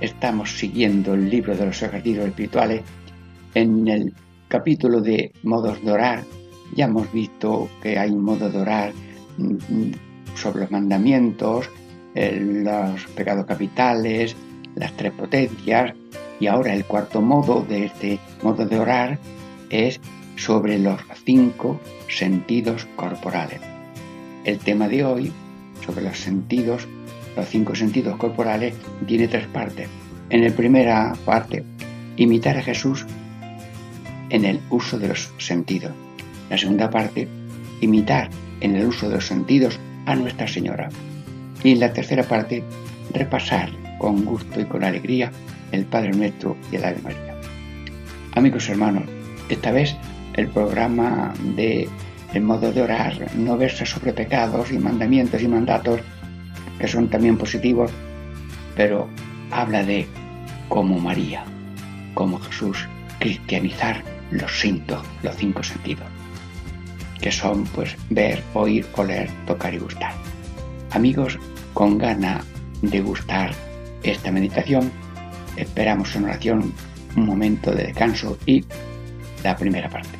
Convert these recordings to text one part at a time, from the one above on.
estamos siguiendo el libro de los ejercicios espirituales. En el capítulo de modos de orar, ya hemos visto que hay un modo de orar mm, mm, sobre los mandamientos, los pecados capitales, las tres potencias, y ahora el cuarto modo de este modo de orar es sobre los cinco sentidos corporales. El tema de hoy, sobre los sentidos, los cinco sentidos corporales, tiene tres partes. En la primera parte, imitar a Jesús en el uso de los sentidos. La segunda parte, imitar en el uso de los sentidos a Nuestra Señora. Y en la tercera parte, repasar con gusto y con alegría el Padre Nuestro y el Ave María. Amigos hermanos, esta vez el programa de el modo de orar no versa sobre pecados y mandamientos y mandatos que son también positivos, pero habla de como María, como Jesús, cristianizar los cinco, los cinco sentidos, que son pues ver, oír, oler, tocar y gustar. Amigos, con gana de gustar esta meditación, esperamos en oración un momento de descanso y la primera parte.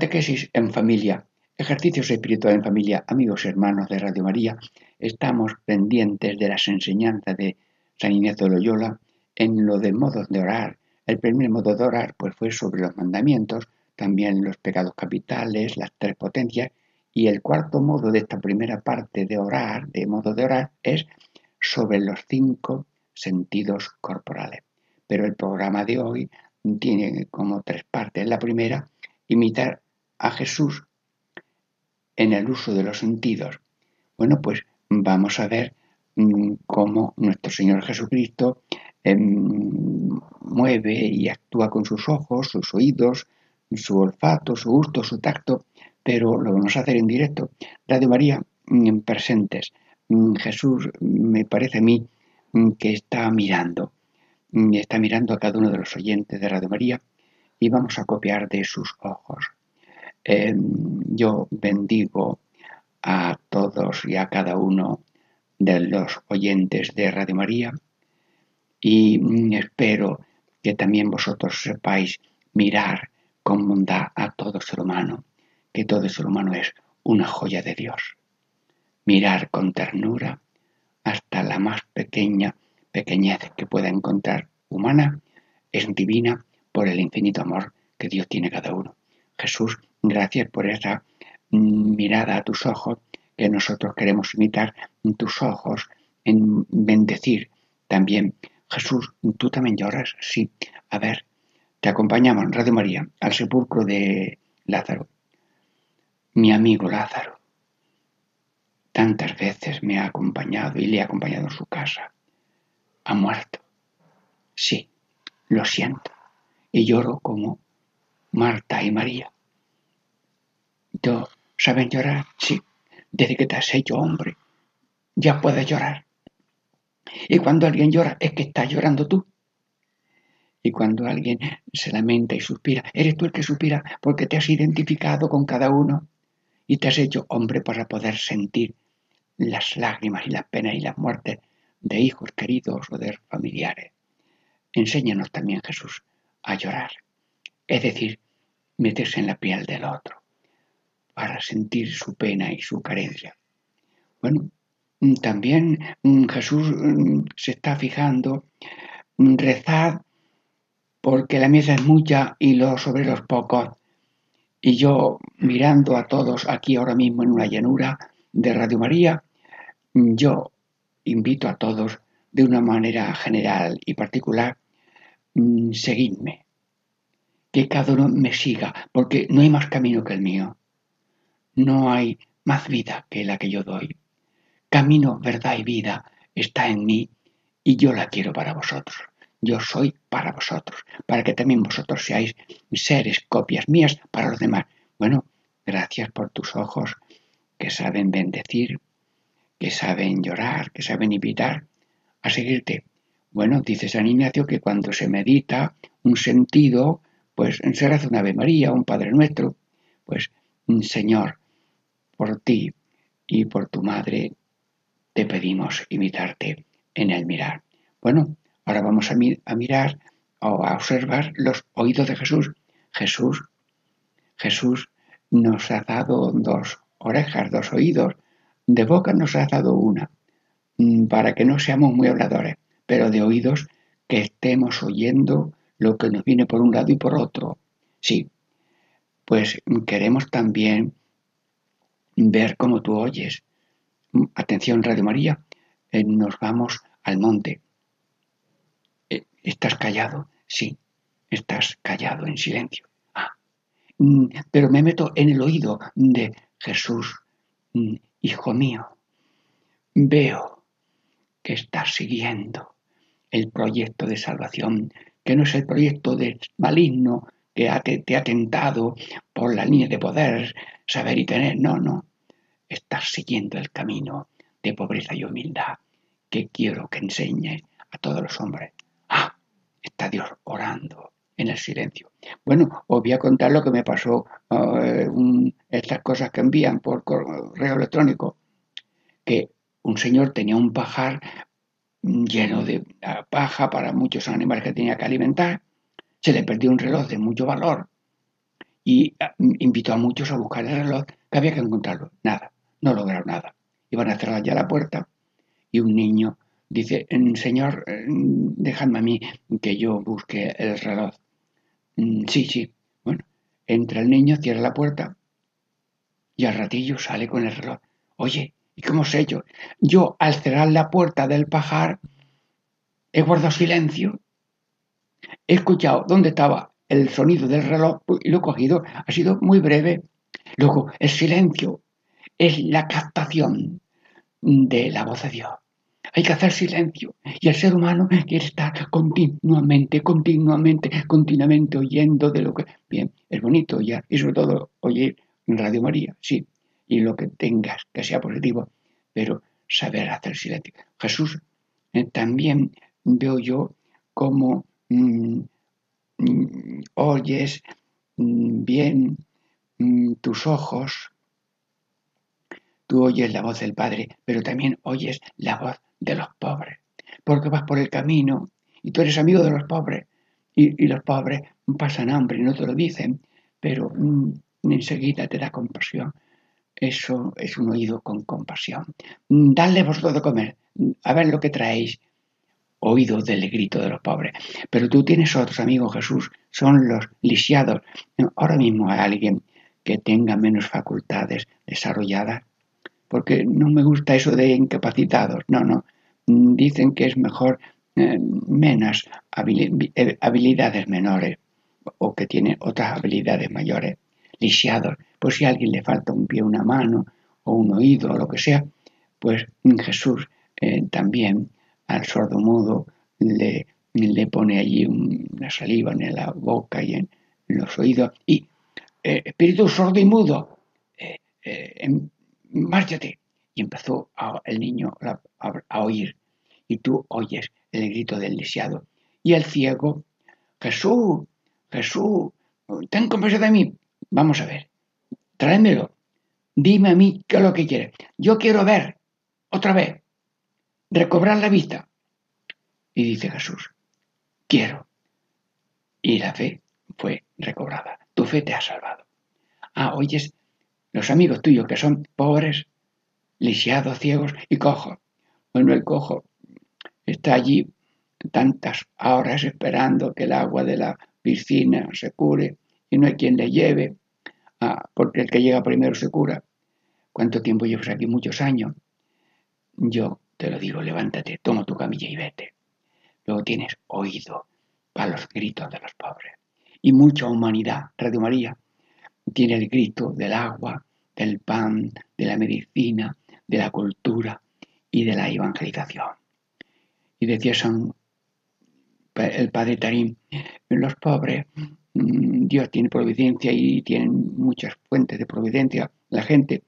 Catequesis en familia, ejercicios espirituales en familia, amigos hermanos de Radio María, estamos pendientes de las enseñanzas de San Inés de Loyola en lo de modos de orar. El primer modo de orar pues, fue sobre los mandamientos, también los pecados capitales, las tres potencias, y el cuarto modo de esta primera parte de orar, de modo de orar, es sobre los cinco sentidos corporales. Pero el programa de hoy tiene como tres partes. La primera, imitar a Jesús en el uso de los sentidos? Bueno, pues vamos a ver mm, cómo nuestro Señor Jesucristo em, mueve y actúa con sus ojos, sus oídos, su olfato, su gusto, su tacto, pero lo vamos a hacer en directo. Radio María mm, presentes. Mm, Jesús me parece a mí que está mirando, está mirando a cada uno de los oyentes de Radio María y vamos a copiar de sus ojos. Em, yo bendigo a todos y a cada uno de los oyentes de Radio María y espero que también vosotros sepáis mirar con bondad a todo ser humano, que todo ser humano es una joya de Dios. Mirar con ternura hasta la más pequeña pequeñez que pueda encontrar humana es divina por el infinito amor que Dios tiene cada uno. Jesús Gracias por esa mirada a tus ojos que nosotros queremos imitar tus ojos, en bendecir también. Jesús, ¿tú también lloras? Sí. A ver, te acompañamos, Radio María, al sepulcro de Lázaro. Mi amigo Lázaro, tantas veces me ha acompañado y le he acompañado en su casa. Ha muerto. Sí, lo siento. Y lloro como Marta y María. ¿Tú saben llorar? Sí. Desde que te has hecho hombre, ya puedes llorar. Y cuando alguien llora, es que estás llorando tú. Y cuando alguien se lamenta y suspira, eres tú el que suspira porque te has identificado con cada uno y te has hecho hombre para poder sentir las lágrimas y las penas y las muertes de hijos queridos o de familiares. Enséñanos también, Jesús, a llorar, es decir, meterse en la piel del otro para sentir su pena y su carencia. Bueno, también mm, Jesús mm, se está fijando, mm, rezar porque la mesa es mucha y los obreros pocos. Y yo mirando a todos aquí ahora mismo en una llanura de Radio María, yo invito a todos de una manera general y particular, mm, seguidme, que cada uno me siga, porque no hay más camino que el mío. No hay más vida que la que yo doy. Camino, verdad y vida está en mí y yo la quiero para vosotros yo soy para vosotros, para que también vosotros seáis seres, copias mías para los demás. Bueno, gracias por tus ojos que saben bendecir, que saben llorar, que saben invitar a seguirte. Bueno, dice San Ignacio que cuando se medita un sentido, pues se hace una Ave María, un Padre Nuestro, pues Señor, por ti y por tu madre te pedimos imitarte en el mirar. Bueno, Ahora vamos a, mirar o a observar los oídos de Jesús. Jesús, Jesús nos ha dado dos orejas, dos oídos. De boca nos ha dado una, mm, para que no seamos muy habladores, pero de oídos que estemos oyendo lo que nos viene por un lado y por otro. Sí, pues queremos también ver cómo tú oyes. Atención, Radio María, eh, nos vamos al monte. ¿Estás callado? Sí, estás callado en silencio. Ah, mm, pero me meto en el oído de Jesús, mm, hijo mío. Veo que estás siguiendo el proyecto de salvación, que no es el proyecto de maligno que te ha tentado por la línea de poder, saber y tener. No, no. Estás siguiendo el camino de pobreza y humildad que quiero que enseñe a todos los hombres. Está Dios orando en el silencio. Bueno, os voy a contar lo que me pasó, eh, estas cosas que envían por correo electrónico, que un señor tenía un pajar lleno de paja para muchos animales que tenía que alimentar, se le perdió un reloj de mucho valor y ah, invitó a muchos a buscar el reloj, que había que encontrarlo. Nada, no lograron nada. Iban a cerrar ya la puerta y un niño Dice, Señor, eh, déjame a mí que yo busque el reloj. Mm, sí, sí. Bueno, entra el niño, cierra la puerta y al ratillo sale con el reloj. Oye, ¿y cómo sé yo? Yo al cerrar la puerta del pajar he guardado silencio. He escuchado dónde estaba el sonido del reloj y lo he cogido. Ha sido muy breve. Luego, el silencio es la captación de la voz de Dios. Hay que hacer silencio. Y el ser humano quiere estar continuamente, continuamente, continuamente oyendo de lo que... Bien, es bonito ya. Y sobre todo oír Radio María, sí. Y lo que tengas que sea positivo. Pero saber hacer silencio. Jesús eh, también veo yo como mm, mm, oyes mm, bien tus ojos, tú oyes la voz del Padre, pero también oyes la voz de los pobres, porque vas por el camino y tú eres amigo de los pobres y, los pobres pasan hambre y no te lo dicen, pero mm, enseguida te da compasión. Eso es un oído con compasión. Mm, Dadle vosotros de comer, a ver lo que traéis. Oído del grito de los pobres. Pero tú tienes otros amigos, Jesús, son los lisiados. Ahora mismo hay alguien que tenga menos facultades desarrolladas porque no me gusta eso de incapacitados, no, no, dicen que es mejor eh, menos eh, habilidades menores, o que tienen otras habilidades mayores, lisiados, pues si a alguien le falta un pie, una mano o un oído o lo que sea, pues Jesús eh, también al sordo mudo le, pone allí una saliva en la boca y en los oídos y espíritu sordo y mudo, em, márchate. Y empezó el niño a, oír y tú oyes el grito del lisiado. Y el ciego, Jesús, Jesús, ten compasión de mí. Vamos a ver, tráemelo. Dime a mí qué es lo que quieres. Yo quiero ver otra vez, recobrar la vista. Y dice Jesús, quiero. Y la fe fue recobrada. Tu fe te ha salvado. Ah, oyes, los amigos tuyos que son pobres, lisiados, ciegos y cojos. Bueno, el cojo está allí tantas horas esperando que el agua de la piscina se cure y no hay quien le lleve, ah, porque el que llega primero se cura. ¿Cuánto tiempo llevas aquí? Muchos años. Yo te lo digo, levántate, toma tu camilla y vete. Luego tienes oído para los gritos de los pobres. Y mucha humanidad, Radio tiene el grito del agua, del pan, de la medicina, de la cultura y de la evangelización. Y decía San, el padre Tarín, los pobres, mm, Dios tiene providencia y tienen muchas fuentes de providencia la gente,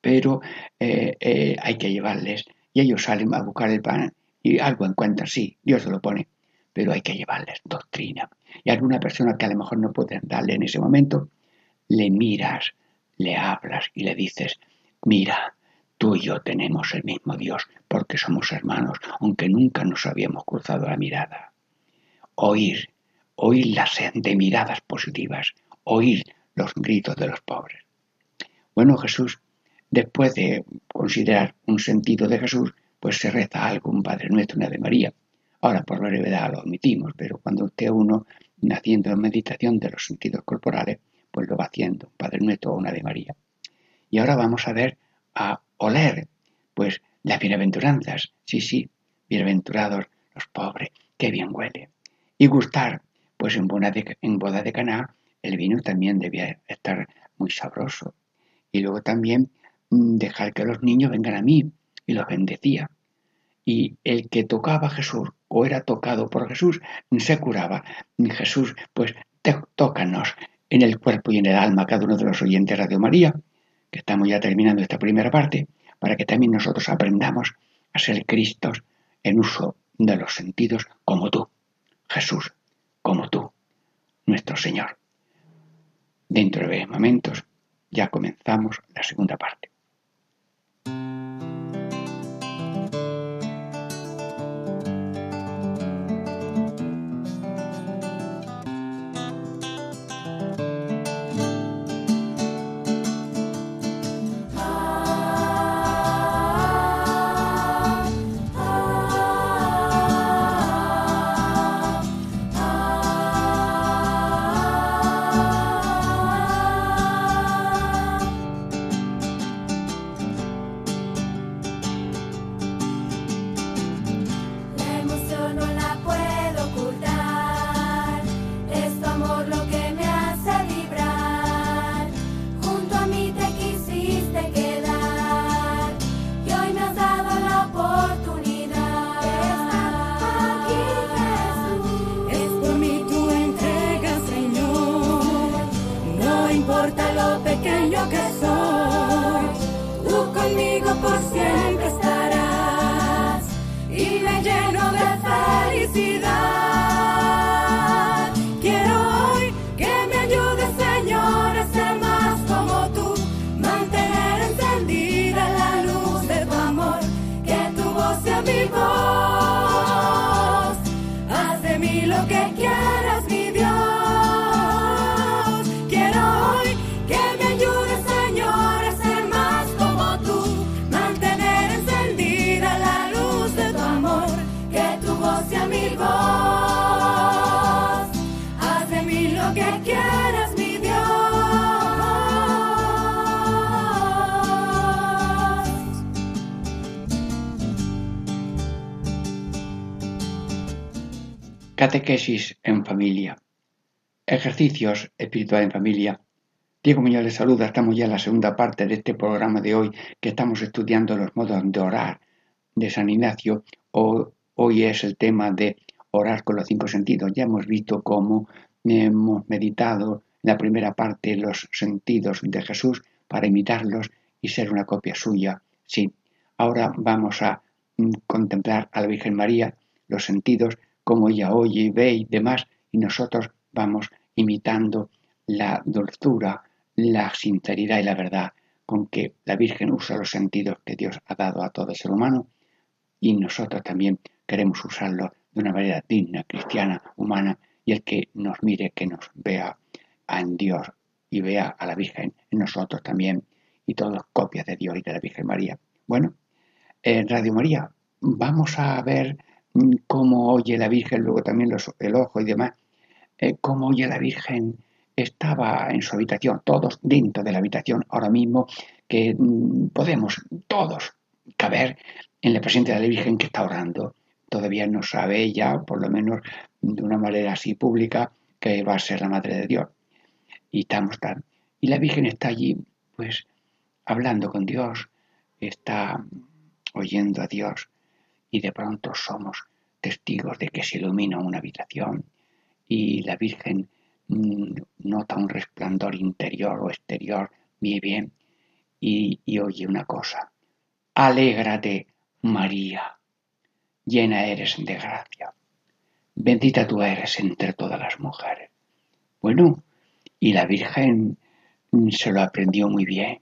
pero eh, eh, hay que llevarles y ellos salen a buscar el pan y algo encuentran, sí, Dios se lo pone, pero hay que llevarles doctrina. Y alguna persona que a lo mejor no pueden darle en ese momento, le miras, le hablas y le dices, mira, tú y yo tenemos el mismo Dios porque somos hermanos, aunque nunca nos habíamos cruzado la mirada. Oír, oír la sed de miradas positivas, oír los gritos de los pobres. Bueno, Jesús, después de considerar un sentido de Jesús, pues se reza algo, un Padre Nuestro, una de María. Ahora, por brevedad lo omitimos, pero cuando usted uno, haciendo meditación de los sentidos corporales, pues lo va haciendo, Padre Nuestro una de María. Y ahora vamos a ver, a oler, pues las bienaventuranzas, sí, sí, bienaventurados los pobres, qué bien huele. Y gustar, pues en boda de, en boda de Caná el vino también debía estar muy sabroso. Y luego también mm, dejar que los niños vengan a mí y los bendecía. Y el que tocaba a Jesús o era tocado por Jesús se curaba. Jesús, pues tócanos en el cuerpo y en el alma cada uno de los oyentes de Radio María, que estamos ya terminando esta primera parte, para que también nosotros aprendamos a ser Cristos en uso de los sentidos como tú, Jesús, como tú, nuestro Señor. Dentro de momentos ya comenzamos la segunda parte. Catequesis en familia. Ejercicios espirituales en familia. Diego Muñoz les saluda, estamos ya en la segunda parte de este programa de hoy que estamos estudiando los modos de orar de San Ignacio. Hoy es el tema de orar con los cinco sentidos. Ya hemos visto cómo hemos meditado en la primera parte los sentidos de Jesús para imitarlos y ser una copia suya. Sí, ahora vamos a mm, contemplar a la Virgen María, los sentidos, cómo ella oye y ve y demás, y nosotros vamos imitando la dulzura, la sinceridad y la verdad con que la Virgen usa los sentidos que Dios ha dado a todo ser humano y nosotros también queremos usarlo de una manera digna, cristiana, humana y el que nos mire, que nos vea en Dios y vea a la Virgen en nosotros también y todos copias de Dios y de la Virgen María. Bueno, en Radio María vamos a ver cómo oye la Virgen, luego también el ojo y demás, eh, cómo oye la Virgen estaba en su habitación, todos dentro de la habitación ahora mismo, que mm, podemos todos caber en la presencia de la Virgen que está orando. Todavía no sabe ella, por lo menos de una manera así pública, que va a ser la Madre de Dios. Y estamos tan. Y la Virgen está allí, pues, hablando con Dios, está oyendo a Dios, y de pronto somos testigos de que se ilumina una habitación y la Virgen mm, nota un resplandor interior o exterior, bien bien, y, y oye una cosa. Alégrate, María, llena eres de gracia. Bendita tú eres entre todas las mujeres. Bueno, y la Virgen se lo aprendió muy bien.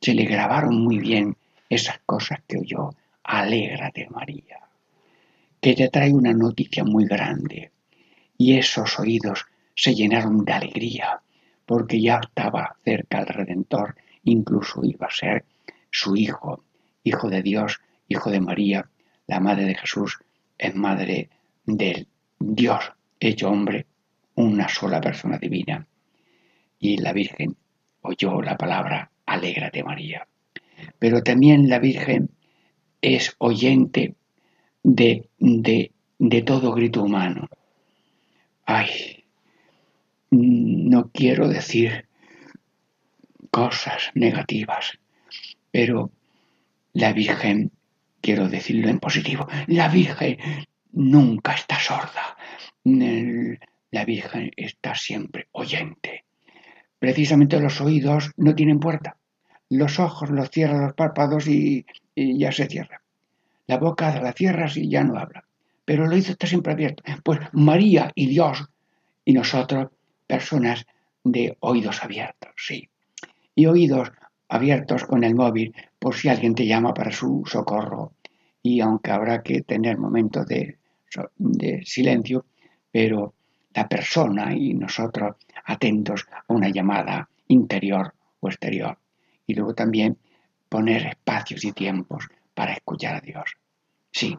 Se le grabaron muy bien esas cosas que oyó. Alégrate, María, que te trae una noticia muy grande. Y esos oídos se llenaron de alegría, porque ya estaba cerca el Redentor, incluso iba a ser su hijo, hijo de Dios, hijo de María, la madre de Jesús, es madre del Dios hecho hombre, una sola persona divina. Y la Virgen oyó la palabra, alégrate María. Pero también la Virgen es oyente de, de, de todo grito humano. Ay, no quiero decir cosas negativas, pero la Virgen, quiero decirlo en positivo, la Virgen nunca está sorda. La Virgen está siempre oyente. Precisamente los oídos no tienen puerta. Los ojos los cierran los párpados y, ya se cierra. La boca la cierras y ya no habla. Pero el oído está siempre abierto. Pues María y Dios y nosotros, personas de oídos abiertos, sí. Y oídos abiertos con el móvil por si alguien te llama para su socorro. Y aunque habrá que tener momentos de de silencio, pero la persona y nosotros atentos a una llamada interior o exterior. Y luego también poner espacios y tiempos para escuchar a Dios. Sí,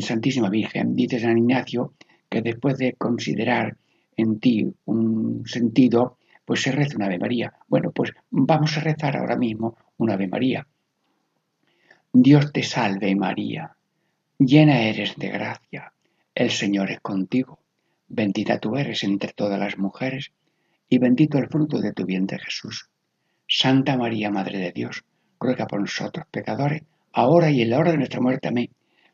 Santísima Virgen dice San Ignacio que después de considerar en ti un sentido, pues se reza una Ave María. Bueno, pues vamos a rezar ahora mismo una Ave María. Dios te salve María, Llena eres de gracia, el Señor es contigo, bendita tú eres entre todas las mujeres, y bendito el fruto de tu vientre Jesús. Santa María, Madre de Dios, ruega por nosotros pecadores, ahora y en la hora de nuestra muerte. Amén.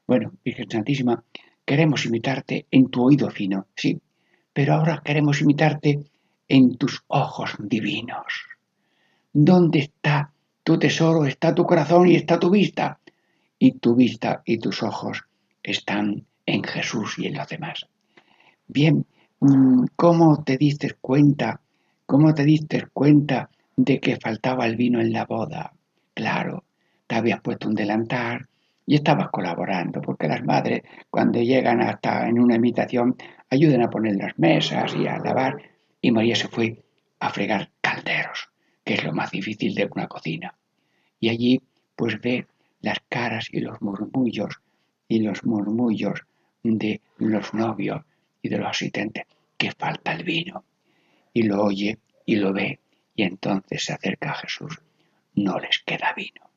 Bueno, Virgen Santísima, queremos imitarte en tu oído fino, sí, pero ahora queremos imitarte en tus ojos divinos. ¿Dónde está tu tesoro? Está tu corazón y está tu vista y tu vista y tus ojos están en Jesús y en los demás. Bien, mm, ¿cómo te diste cuenta? ¿Cómo te diste cuenta de que faltaba el vino en la boda? Claro, te habías puesto un delantal y estabas colaborando, porque las madres cuando llegan hasta en una imitación ayudan a poner las mesas y a lavar, y María se fue a fregar calderos, que es lo más difícil de una cocina. Y allí pues ve las caras y los murmullos y los murmullos de los novios y de los asistentes que falta el vino. Y lo oye y lo ve y entonces se acerca a Jesús. No les queda vino.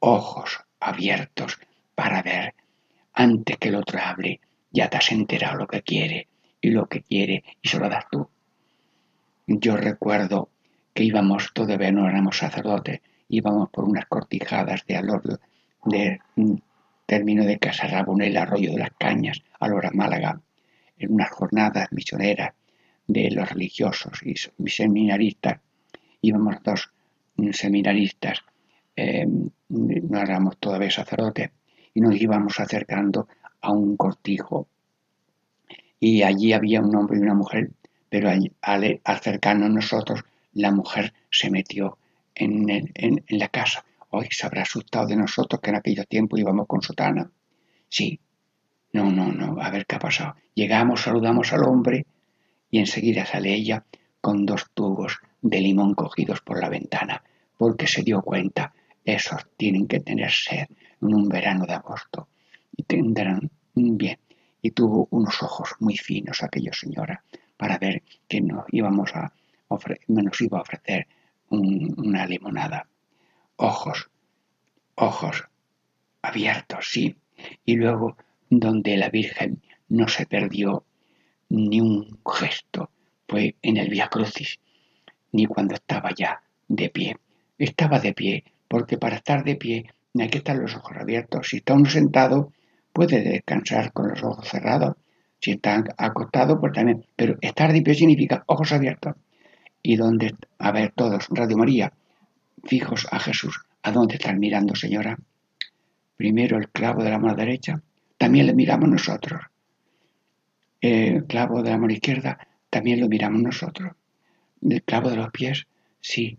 Ojos abiertos para ver antes que el otro hable. Ya te has enterado lo que quiere y lo que quiere y se lo das tú. Yo recuerdo que íbamos, todavía no éramos sacerdotes, íbamos por unas cortijadas de alor de mm, término de Casarrabón, el arroyo de las Cañas, a Lora Málaga, en unas jornadas misioneras de los religiosos y seminaristas. Íbamos dos seminaristas, em, no éramos todavía sacerdotes, y nos íbamos acercando a un cortijo. Y allí había un hombre y una mujer, pero al, acercarnos nosotros, la mujer se metió en, en, la casa. Hoy se habrá asustado de nosotros que en aquellos tiempos íbamos con sotana. Sí. No, no, no. A ver qué ha pasado. Llegamos, saludamos al hombre y enseguida sale ella con dos tubos de limón cogidos por la ventana, porque se dio cuenta, esos tienen que tener sed en un verano de agosto y tendrán bien. Y tuvo unos ojos muy finos aquella señora para ver que nos íbamos a nos iba a ofrecer una limonada. Ojos, ojos abiertos, sí. Y luego donde la Virgen no se perdió ni un gesto, fue en el Via Crucis, ni cuando estaba ya de pie. Estaba de pie, porque para estar de pie hay que estar los ojos abiertos. Si está uno sentado, puede descansar con los ojos cerrados. Si está acostado, pues también. Pero estar de pie significa ojos abiertos. Y donde, a ver todos, Radio María, fijos a Jesús. ¿A dónde están mirando, señora? Primero el clavo de la mano derecha, también le miramos nosotros. El clavo de la mano izquierda, también lo miramos nosotros. El clavo de los pies, sí.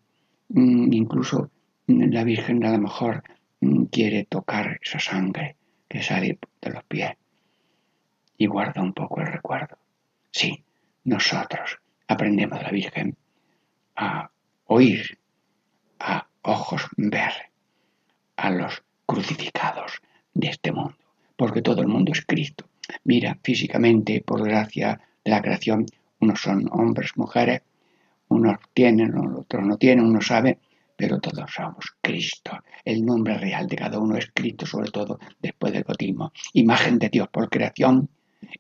Mm, incluso la Virgen a lo mejor mm, quiere tocar esa sangre que sale de los pies y guarda un poco el recuerdo. Sí, nosotros aprendemos de la Virgen a oír, a ojos ver a los crucificados de este mundo, porque todo el mundo es Cristo. Mira, físicamente, por gracia de la creación, unos son hombres, mujeres, unos tienen, otros no tienen, uno sabe, pero todos somos Cristo. El nombre real de cada uno es Cristo, sobre todo después del bautismo. Imagen de Dios por creación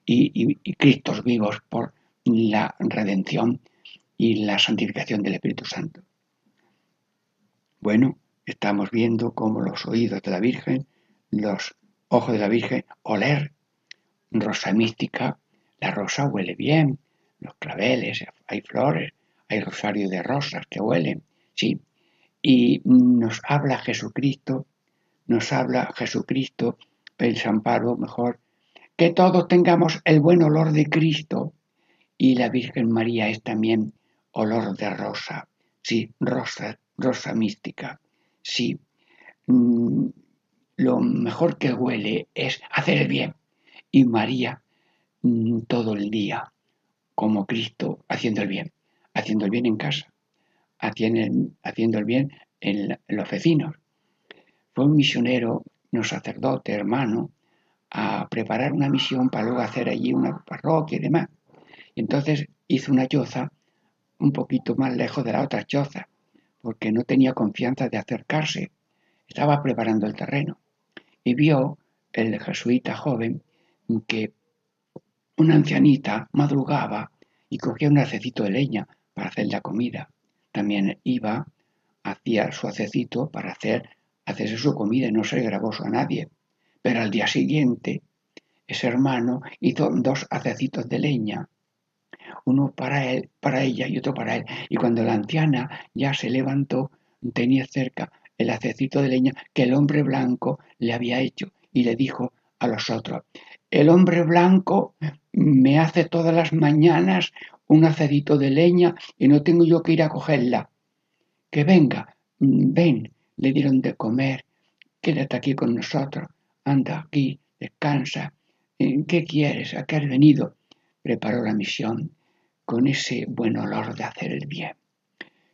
y, y Cristos vivos por la redención y la santificación del Espíritu Santo. Bueno, estamos viendo cómo los oídos de la Virgen, los ojos de la Virgen, oler rosa mística, la rosa huele bien, los claveles, hay flores, hay rosario de rosas que huelen, sí. Y nos habla Jesucristo, nos habla Jesucristo, el San Pablo mejor, que todos tengamos el buen olor de Cristo. Y la Virgen María es también olor de rosa, sí, rosa, rosa mística, sí. Mm, lo mejor que huele es hacer el bien. Y María mm, todo el día, como Cristo, haciendo el bien, haciendo el bien en casa, haciendo el bien en los vecinos. Fue un misionero, un sacerdote, hermano, a preparar una misión para luego hacer allí una parroquia y demás. Y entonces hizo una choza un poquito más lejos de la otra choza, porque no tenía confianza de acercarse. Estaba preparando el terreno y vio el jesuita joven que una ancianita madrugaba y cogía un hacecito de leña para hacer la comida. También iba, hacía su hacecito para hacer, hacerse su comida y no se gravoso a nadie. Pero al día siguiente, ese hermano hizo dos hacecitos de leña uno para él, para ella y otro para él. Y cuando la anciana ya se levantó, tenía cerca el hacecito de leña que el hombre blanco le había hecho y le dijo a los otros, el hombre blanco me hace todas las mañanas un hacedito de leña y no tengo yo que ir a cogerla. Que venga, ven, le dieron de comer, quédate aquí con nosotros, anda aquí, descansa. ¿Qué quieres? ¿A qué has venido? Preparó la misión con ese buen olor de hacer el bien.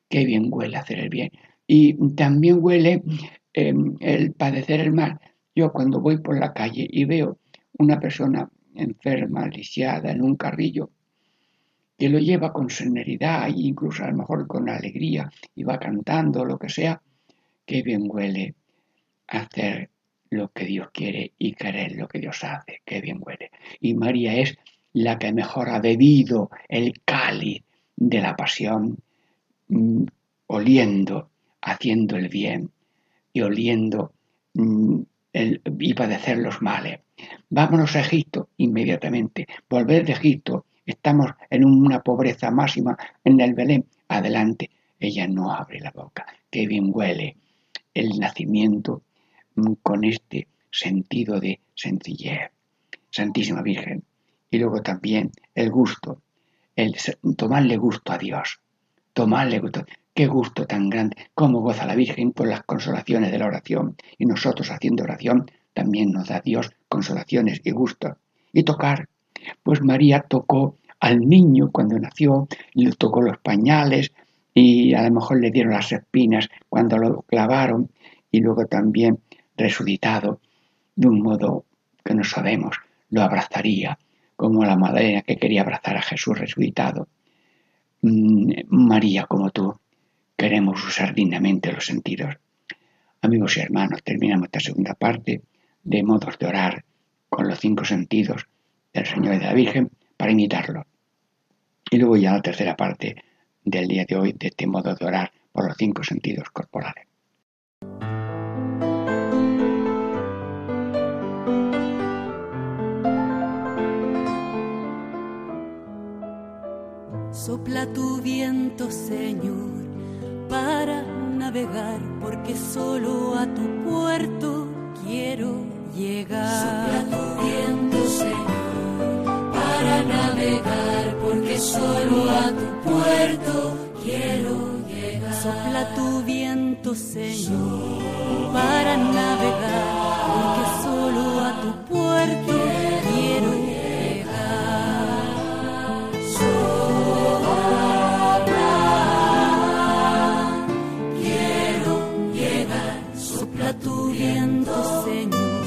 Qué bien huele hacer el bien. Y también huele em, el padecer el mal. Yo cuando voy por la calle y veo una persona enferma, lisiada en un carrillo, que lo lleva con serenidad e incluso a lo mejor con alegría y va cantando lo que sea, qué bien huele hacer lo que Dios quiere y querer lo que Dios hace, qué bien huele. Y María es la que mejor ha bebido el cáliz de la pasión, mm, oliendo, haciendo el bien y oliendo mm, y padecer los males. Vámonos a Egipto inmediatamente. Volver de Egipto. Estamos en una pobreza máxima en el Belén. Adelante. Ella no abre la boca. Qué bien huele el nacimiento mm, con este sentido de sencillez. Santísima Virgen. Y luego también el gusto, el tomarle gusto a Dios. Tomarle gusto. Qué gusto tan grande. Cómo goza la Virgen por las consolaciones de la oración. Y nosotros haciendo oración también nos da Dios consolaciones y gusto. Y tocar. Pues María tocó al niño cuando nació, le tocó los pañales y a lo mejor le dieron las espinas cuando lo clavaron y luego también resucitado de un modo que no sabemos, lo abrazaría como la madre que quería abrazar a Jesús resucitado. Mm, María, como tú, queremos usar dignamente los sentidos. Amigos y hermanos, terminamos esta segunda parte de modos de orar con los cinco sentidos del Señor y de la Virgen para imitarlo. Y luego ya la tercera parte del día de hoy de este modo de orar por los cinco sentidos corporales. Sopla tu viento, Señor, para navegar, porque solo a tu puerto quiero llegar. Sopla tu viento, Navegar, porque solo a tu puerto quiero llegar. Sopla tu viento, Señor, para navegar, porque solo a tu puerto quiero llegar. Sopla, quiero llegar. Sopla tu viento, Señor,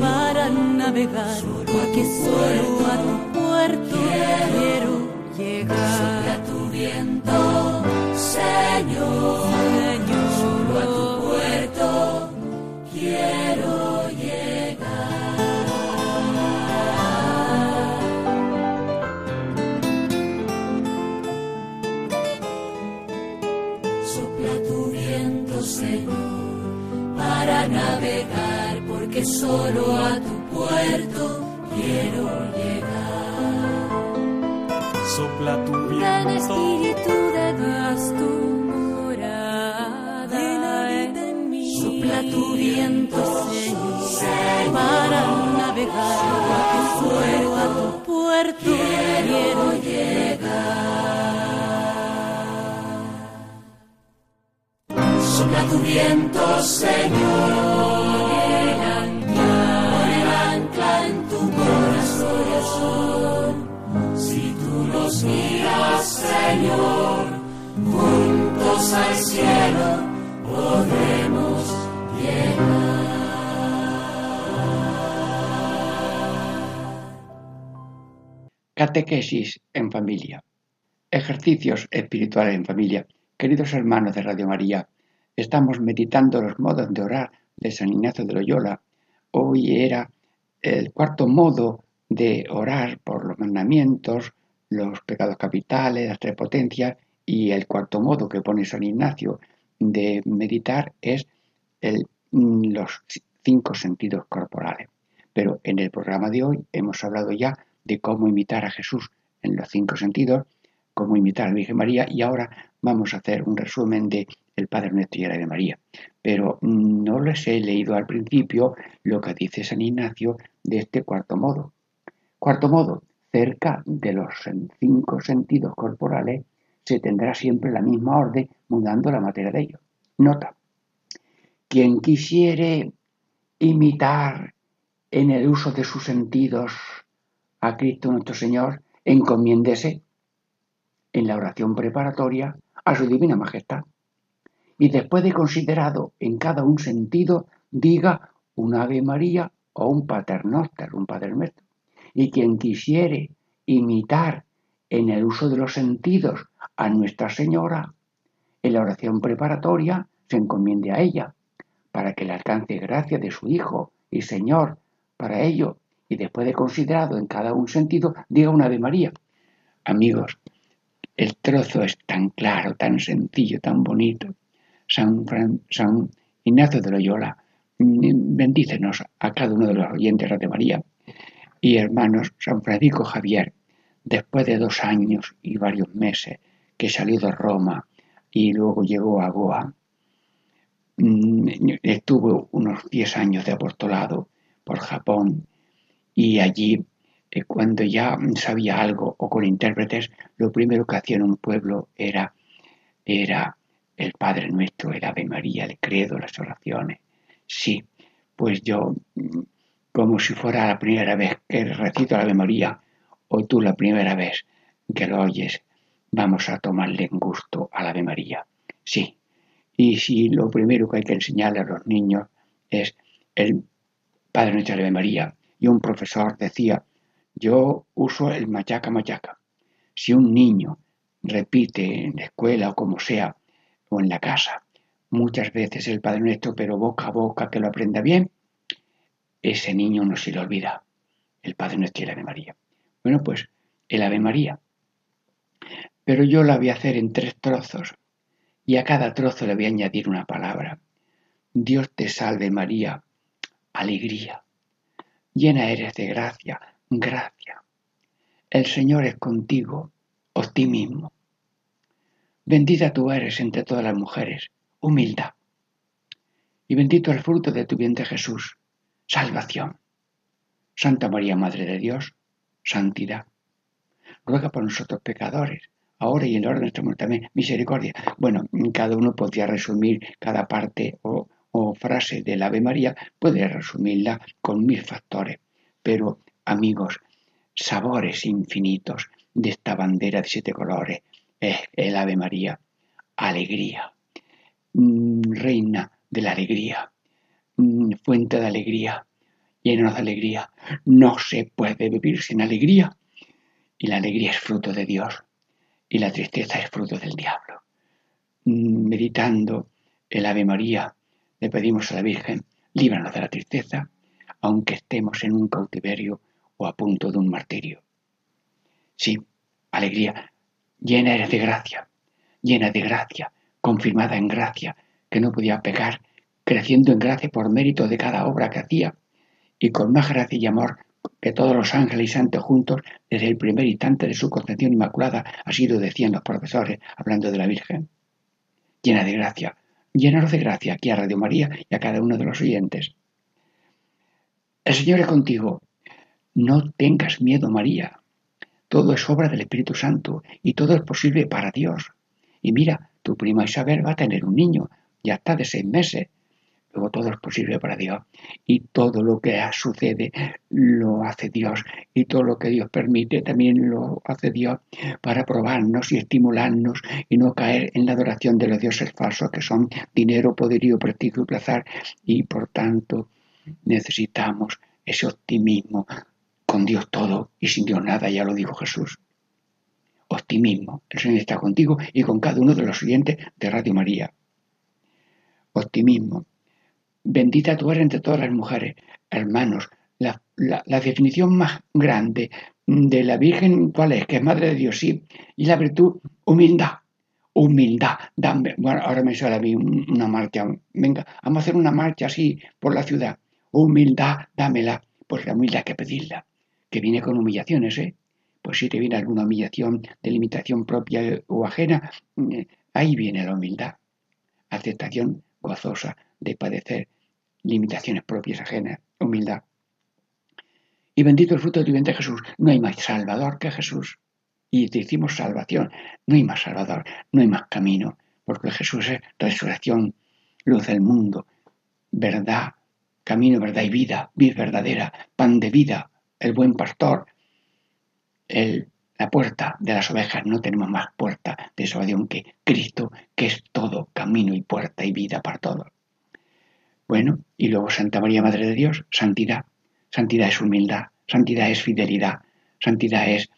para navegar, porque solo a tu puerto quiero llegar. Sopla tu viento, Señor. Señor, Solo a tu puerto quiero llegar. Sopla tu viento, Señor, para navegar, porque solo a tu puerto quiero llegar. Sopla tu Ven viento, Espíritu de Dios tu morada en mí. Sopla tu viento, Señor, para navegar, porque solo a tu puerto. Quiero Sopla tu viento, Señor, Señor, juntos al cielo podremos Catequesis en familia. Ejercicios espirituales en familia. Queridos hermanos de Radio María, estamos meditando los modos de orar de San Ignacio de Loyola. Hoy era el cuarto modo de orar por los mandamientos, los pecados capitales, las tres potencias, y el cuarto modo que pone San Ignacio de meditar es el, mm, los cinco sentidos corporales. Pero en el programa de hoy hemos hablado ya de cómo imitar a Jesús en los cinco sentidos, cómo imitar a la Virgen María y ahora vamos a hacer un resumen de el Padre Nuestro y la de María. Pero no les he leído al principio lo que dice San Ignacio de este cuarto modo. Cuarto modo, cerca de los cinco sentidos corporales se tendrá siempre la misma orden mudando la materia de ellos. Nota, quien quisiere imitar en el uso de sus sentidos a Cristo nuestro Señor, encomiéndese en la oración preparatoria a su divina majestad. Y después de considerado en cada un sentido, diga un Ave María o un Pater Noster, un Padre Nuestro. Y quien quisiere imitar en el uso de los sentidos a Nuestra Señora, en la oración preparatoria se encomiende a ella, para que le alcance gracia de su Hijo y Señor para ello, y después de considerado en cada un sentido, diga una Ave María. Amigos, el trozo es tan claro, tan sencillo, tan bonito. San, San Ignacio de Loyola, mm, bendícenos a cada uno de los oyentes de María y hermanos San Francisco Javier, después de dos años y varios meses que salió de Roma y luego llegó a Goa, mm, estuvo unos diez años de apostolado por Japón y allí eh, cuando ya sabía algo o con intérpretes, lo primero que hacía en un pueblo era, era el Padre Nuestro, el Ave María, el credo, las oraciones. Sí, pues yo, mm, como si fuera la primera vez que recito la Ave María, o tú la primera vez que lo oyes, vamos a tomarle gusto a la Ave María. Sí, y si lo primero que hay que enseñarle a los niños es el Padre Nuestro Ave María, y un profesor decía, yo uso el machaca machaca. Si un niño repite en la escuela o como sea, o en la casa, muchas veces el Padre Nuestro, pero boca a boca que lo aprenda bien, ese niño no se le olvida el Padre Nuestro y el Ave María. Bueno, pues el Ave María. Pero yo la voy a hacer en tres trozos y a cada trozo le voy a añadir una palabra. Dios te salve María, alegría. Llena eres de gracia, gracia. El Señor es contigo, optimismo. Bendita tú eres entre todas las mujeres, humildad. Y bendito el fruto de tu vientre Jesús, salvación. Santa María, Madre de Dios, santidad. Ruega por nosotros pecadores, ahora y en la hora de nuestra muerte misericordia. Bueno, cada uno podría resumir cada parte o, o frase del Ave María, puede resumirla con mil factores, pero amigos, sabores infinitos de esta bandera de siete colores. Es el Ave María, alegría, mm, reina de la alegría, fuente de alegría, llena de alegría. No se puede vivir sin alegría. Y la alegría es fruto de Dios y la tristeza es fruto del diablo. Meditando el Ave María, le pedimos a la Virgen, líbranos de la tristeza, aunque estemos en un cautiverio a punto de un martirio. Sí, alegría, llena eres de gracia, llena de gracia, confirmada en gracia, que no podía pecar, creciendo en gracia por mérito de cada obra que hacía, y con más gracia y amor que todos los ángeles y santos juntos desde el primer instante de su concepción inmaculada, así lo decían los profesores hablando de la Virgen. Llena de gracia, llenaros de gracia aquí a Radio María y a cada uno de los oyentes. El Señor es contigo, no tengas miedo, María. Todo es obra del Espíritu Santo y todo es posible para Dios. Y mira, tu prima Isabel va a tener un niño, ya está de seis meses. Luego todo es posible para Dios. Y todo lo que sucede lo hace Dios. Y todo lo que Dios permite también lo hace Dios para probarnos y estimularnos y no caer en la adoración de los dioses falsos que son dinero, poderío, prestigio y placer. Y por tanto necesitamos ese optimismo con Dios todo y sin Dios nada, ya lo dijo Jesús. Optimismo. El Señor está contigo y con cada uno de los oyentes de Radio María. Optimismo. Bendita tú eres entre todas las mujeres. Hermanos, la, definición más grande de la Virgen, ¿cuál es? Que es Madre de Dios, sí. Y la virtud, humildad. Humildad. Dame. Bueno, ahora me sale a mí una marcha. Venga, vamos a hacer una marcha así por la ciudad. Humildad, dámela. Pues la humildad hay que pedirla que viene con humillaciones, ¿eh? Pues si te viene alguna humillación de limitación propia o ajena, eh, ahí viene la humildad. Aceptación gozosa de padecer limitaciones propias ajenas, humildad. Y bendito el fruto de tu vientre Jesús. No hay más salvador que Jesús. Y te salvación. No hay más salvador, no hay más camino, porque Jesús es resurrección, luz del mundo, verdad, camino, verdad y vida, vida verdadera, pan de vida, el buen pastor, el, la puerta de las ovejas. No tenemos más puerta de salvación que Cristo, que es todo camino y puerta y vida para todos. Bueno, y luego Santa María, Madre de Dios, santidad. Santidad es humildad, santidad es fidelidad, santidad es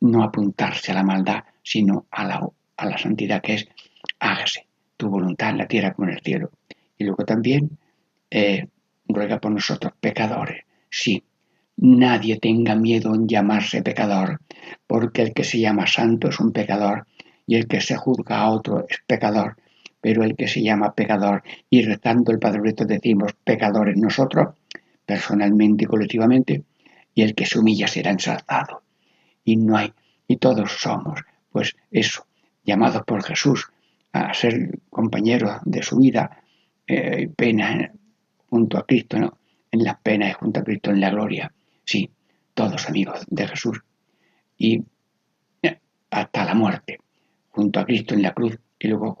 no apuntarse a la maldad, sino a la, a la santidad que es hágase tu voluntad en la tierra como en el cielo. Y luego también eh, ruega por nosotros pecadores. Sí, Nadie tenga miedo en llamarse pecador, porque el que se llama santo es un pecador y el que se juzga a otro es pecador, pero el que se llama pecador y rezando el Padre decimos pecadores nosotros, personalmente y colectivamente, y el que se humilla será ensalzado. Y no hay, y todos somos, pues eso, llamados por Jesús a ser compañeros de su vida, eh, pena junto a Cristo, ¿no? en las penas y junto a Cristo en la gloria. Sí, todos amigos de Jesús. Y eh, hasta la muerte, junto a Cristo en la cruz y luego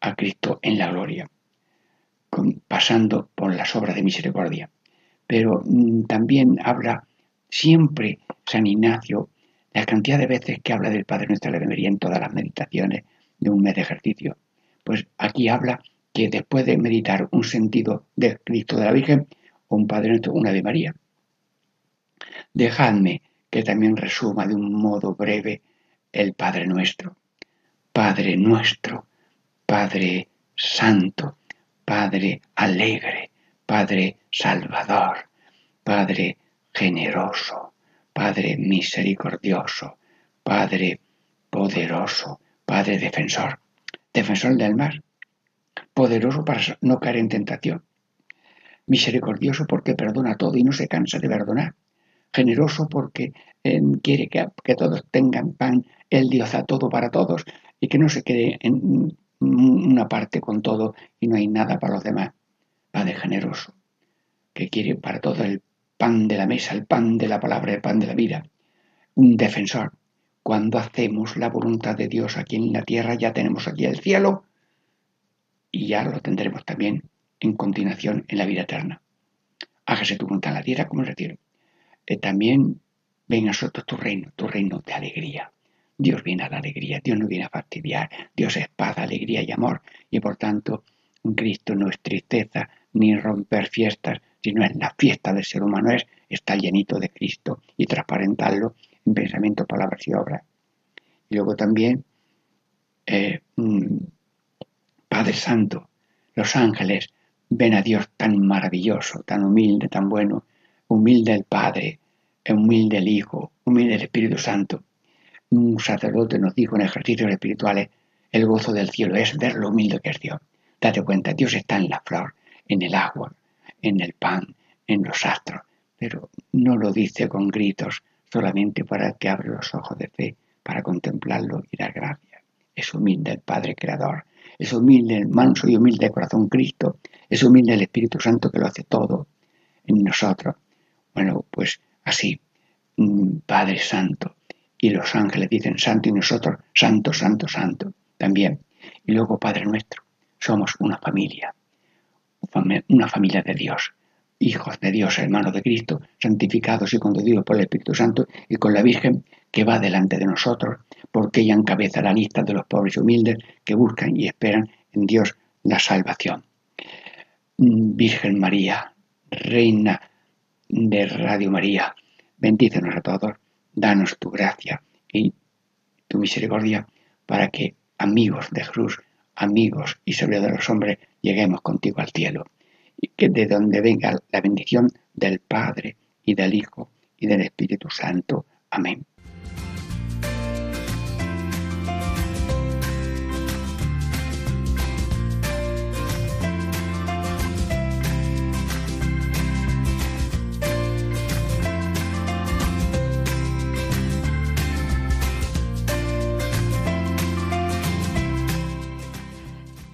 a Cristo en la gloria, pasando por las obras de misericordia. Pero mm, también habla siempre San Ignacio, la cantidad de veces que habla del Padre Nuestro le en todas las meditaciones de un mes de ejercicio. Pues aquí habla que después de meditar un sentido de Cristo de la Virgen, un Padre Nuestro, una de María. Dejadme que también resuma de un modo breve el Padre Nuestro. Padre Nuestro, Padre Santo, Padre Alegre, Padre Salvador, Padre Generoso, Padre Misericordioso, Padre Poderoso, Padre Defensor, Defensor del mar, poderoso para no caer en tentación, misericordioso porque perdona todo y no se cansa de perdonar, generoso porque eh, quiere que, todos tengan pan, Él Dios a todo para todos y que no se quede en una parte con todo y no hay nada para los demás. Padre generoso, que quiere para todo el pan de la mesa, el pan de la palabra, el pan de la vida. Un defensor. Cuando hacemos la voluntad de Dios aquí en la tierra, ya tenemos aquí el cielo y ya lo tendremos también en continuación en la vida eterna. Hágase tu voluntad en la tierra como en el cielo. Eh, también ven a nosotros tu reino, tu reino de alegría. Dios viene a la alegría, Dios no viene a fastidiar, Dios es paz, alegría y amor, y por tanto Cristo no es tristeza ni romper fiestas, sino es la fiesta del ser humano, es estar llenito de Cristo y transparentarlo en pensamiento, palabras y obras. Y luego también eh, mm, Padre Santo, los ángeles ven a Dios tan maravilloso, tan humilde, tan bueno, humilde el Padre, humilde el Hijo, humilde el Espíritu Santo. Un sacerdote nos dijo en ejercicios espirituales, el gozo del cielo es ver lo humilde que es Dios. Date cuenta, Dios está en la flor, en el agua, en el pan, en los astros, pero no lo dice con gritos, solamente para que abre los ojos de fe, para contemplarlo y dar gracias. Es humilde el Padre Creador, es humilde el manso y humilde de corazón Cristo, es humilde el Espíritu Santo que lo hace todo en nosotros. Bueno, pues así, mm, Padre Santo, y los ángeles dicen santo y nosotros santo, santo, santo también. Y luego Padre nuestro, somos una familia, una familia de Dios, hijos de Dios, hermanos de Cristo, santificados y conducidos por el Espíritu Santo y con la Virgen que va delante de nosotros, porque ella encabeza la lista de los pobres y humildes que buscan y esperan en Dios la salvación. Virgen María, Reina de Radio María, bendícenos a todos, danos tu gracia y tu misericordia para que amigos de Jesús, amigos y sobre de los hombres, lleguemos contigo al cielo y que de donde venga la bendición del Padre y del Hijo y del Espíritu Santo. Amén.